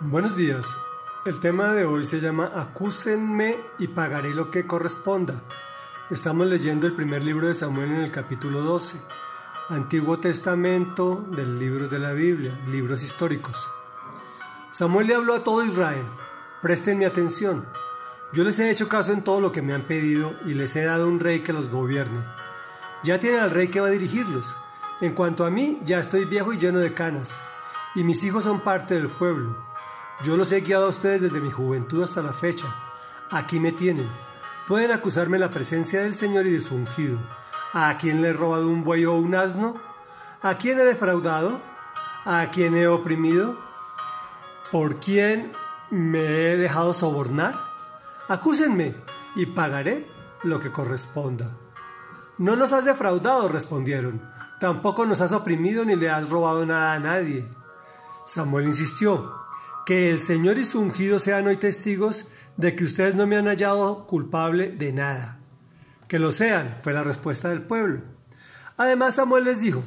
Buenos días. El tema de hoy se llama Acúsenme y pagaré lo que corresponda. Estamos leyendo el primer libro de Samuel en el capítulo 12, Antiguo Testamento del libro de la Biblia, libros históricos. Samuel le habló a todo Israel, presten mi atención. Yo les he hecho caso en todo lo que me han pedido y les he dado un rey que los gobierne. Ya tienen al rey que va a dirigirlos. En cuanto a mí, ya estoy viejo y lleno de canas, y mis hijos son parte del pueblo. Yo los he guiado a ustedes desde mi juventud hasta la fecha. Aquí me tienen. Pueden acusarme la presencia del Señor y de su ungido. ¿A quién le he robado un buey o un asno? ¿A quién he defraudado? ¿A quién he oprimido? ¿Por quién me he dejado sobornar? Acúsenme y pagaré lo que corresponda. No nos has defraudado, respondieron. Tampoco nos has oprimido ni le has robado nada a nadie. Samuel insistió. Que el Señor y su ungido sean hoy testigos de que ustedes no me han hallado culpable de nada. Que lo sean, fue la respuesta del pueblo. Además Samuel les dijo,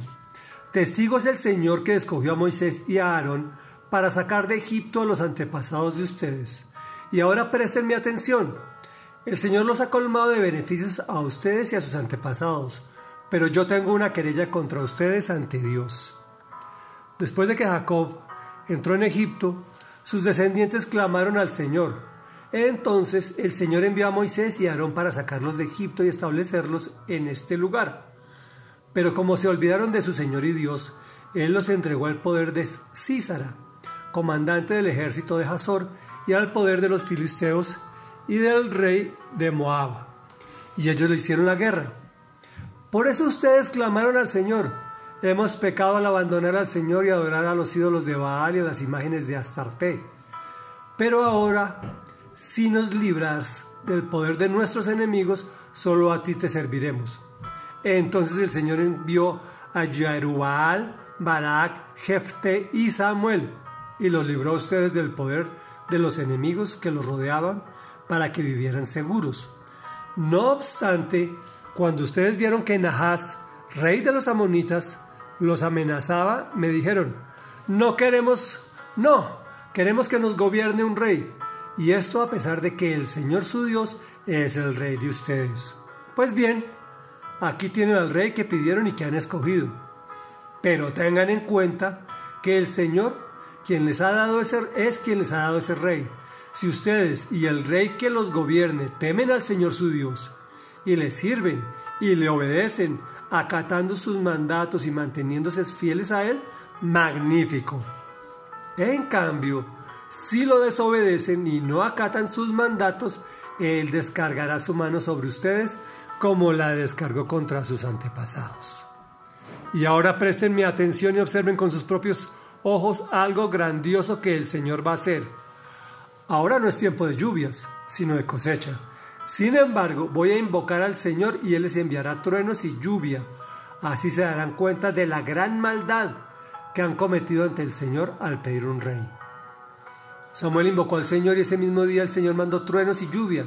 Testigo es el Señor que escogió a Moisés y a Aarón para sacar de Egipto a los antepasados de ustedes. Y ahora presten mi atención. El Señor los ha colmado de beneficios a ustedes y a sus antepasados, pero yo tengo una querella contra ustedes ante Dios. Después de que Jacob entró en Egipto, sus descendientes clamaron al Señor. Entonces el Señor envió a Moisés y a Aarón para sacarlos de Egipto y establecerlos en este lugar. Pero como se olvidaron de su Señor y Dios, Él los entregó al poder de Císara, comandante del ejército de Hazor, y al poder de los filisteos y del rey de Moab. Y ellos le hicieron la guerra. Por eso ustedes clamaron al Señor, Hemos pecado al abandonar al Señor y adorar a los ídolos de Baal y a las imágenes de Astarte. Pero ahora, si nos libras del poder de nuestros enemigos, solo a ti te serviremos. Entonces el Señor envió a Jerubal, Barak, Jefte y Samuel, y los libró a ustedes del poder de los enemigos que los rodeaban para que vivieran seguros. No obstante, cuando ustedes vieron que Nahas, rey de los amonitas, los amenazaba, me dijeron, no queremos, no, queremos que nos gobierne un rey. Y esto a pesar de que el Señor su Dios es el rey de ustedes. Pues bien, aquí tienen al rey que pidieron y que han escogido. Pero tengan en cuenta que el Señor quien les ha dado ese, es quien les ha dado ese rey. Si ustedes y el rey que los gobierne temen al Señor su Dios y le sirven y le obedecen, acatando sus mandatos y manteniéndose fieles a Él, magnífico. En cambio, si lo desobedecen y no acatan sus mandatos, Él descargará su mano sobre ustedes como la descargó contra sus antepasados. Y ahora presten mi atención y observen con sus propios ojos algo grandioso que el Señor va a hacer. Ahora no es tiempo de lluvias, sino de cosecha. Sin embargo, voy a invocar al Señor y Él les enviará truenos y lluvia. Así se darán cuenta de la gran maldad que han cometido ante el Señor al pedir un rey. Samuel invocó al Señor y ese mismo día el Señor mandó truenos y lluvia.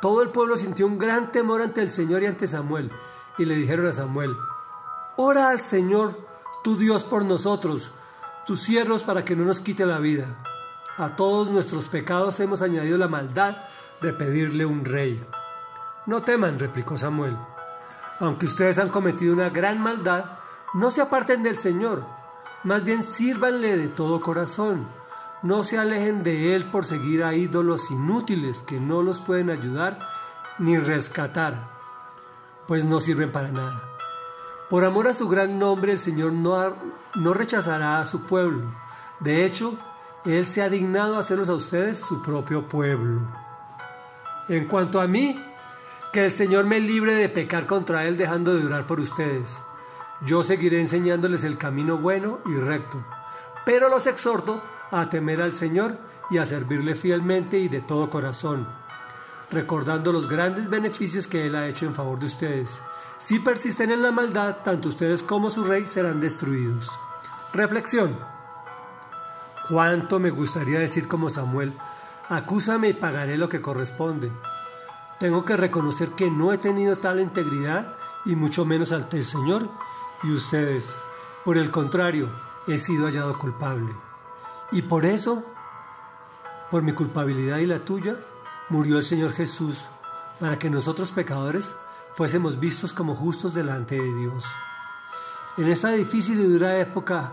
Todo el pueblo sintió un gran temor ante el Señor y ante Samuel. Y le dijeron a Samuel, ora al Señor, tu Dios por nosotros, tus siervos para que no nos quite la vida. A todos nuestros pecados hemos añadido la maldad de pedirle un rey. No teman, replicó Samuel. Aunque ustedes han cometido una gran maldad, no se aparten del Señor, más bien sírvanle de todo corazón. No se alejen de Él por seguir a ídolos inútiles que no los pueden ayudar ni rescatar, pues no sirven para nada. Por amor a su gran nombre, el Señor no, no rechazará a su pueblo. De hecho, Él se ha dignado a hacerlos a ustedes su propio pueblo. En cuanto a mí, que el Señor me libre de pecar contra Él dejando de orar por ustedes. Yo seguiré enseñándoles el camino bueno y recto, pero los exhorto a temer al Señor y a servirle fielmente y de todo corazón, recordando los grandes beneficios que Él ha hecho en favor de ustedes. Si persisten en la maldad, tanto ustedes como su rey serán destruidos. Reflexión. ¿Cuánto me gustaría decir como Samuel? Acúsame y pagaré lo que corresponde. Tengo que reconocer que no he tenido tal integridad y mucho menos ante el Señor y ustedes. Por el contrario, he sido hallado culpable. Y por eso Por mi culpabilidad y la tuya, murió el Señor Jesús, para que nosotros pecadores fuésemos vistos como justos delante de Dios. En esta difícil y dura época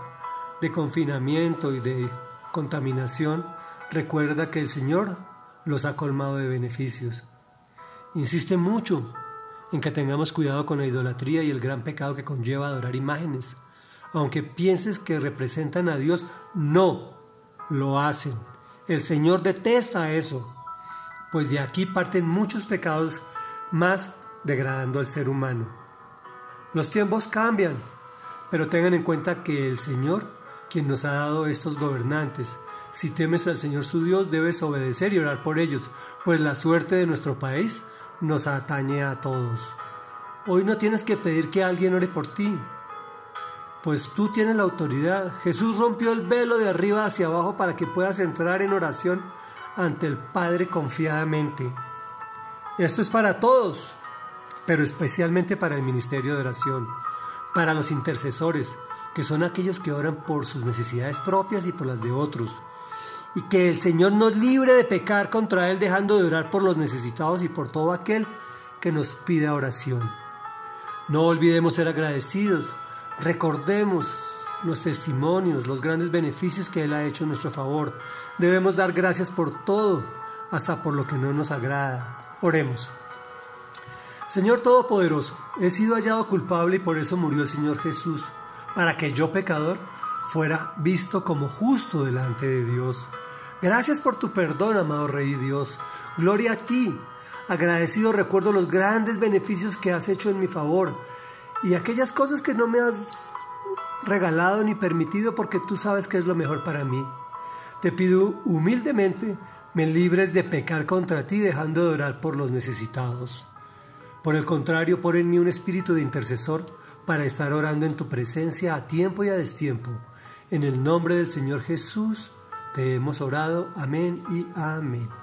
de confinamiento y de contaminación, recuerda que el Señor los ha colmado de beneficios. Insiste mucho en que tengamos cuidado con la idolatría y el gran pecado que conlleva adorar imágenes. Aunque pienses que representan a Dios, no lo hacen. El Señor detesta eso, pues de aquí parten muchos pecados más degradando al ser humano. Los tiempos cambian, pero tengan en cuenta que el Señor, quien nos ha dado estos gobernantes, si temes al Señor su Dios, debes obedecer y orar por ellos, pues la suerte de nuestro país nos atañe a todos. Hoy no tienes que pedir que alguien ore por ti, pues tú tienes la autoridad. Jesús rompió el velo de arriba hacia abajo para que puedas entrar en oración ante el Padre confiadamente. Esto es para todos, pero especialmente para el ministerio de oración, para los intercesores, que son aquellos que oran por sus necesidades propias y por las de otros. Y que el Señor nos libre de pecar contra Él dejando de orar por los necesitados y por todo aquel que nos pida oración. No olvidemos ser agradecidos Recordemos los testimonios, los grandes beneficios que Él ha hecho en nuestro favor. Debemos dar gracias por todo, hasta por lo que no nos agrada. Oremos. Señor Todopoderoso, he sido hallado culpable y por eso murió el Señor Jesús, para que yo pecador fuera visto como justo delante de Dios. Gracias por tu perdón, amado Rey Dios. Gloria a ti. Agradecido recuerdo los grandes beneficios que has hecho en mi favor y aquellas cosas que no me has regalado ni permitido porque tú sabes que es lo mejor para mí. Te pido humildemente me libres de pecar contra ti dejando de orar por los necesitados. Por el contrario, pon en mí un espíritu de intercesor para estar orando en tu presencia a tiempo y a destiempo. En el nombre del Señor Jesús te hemos orado. Amén y amén.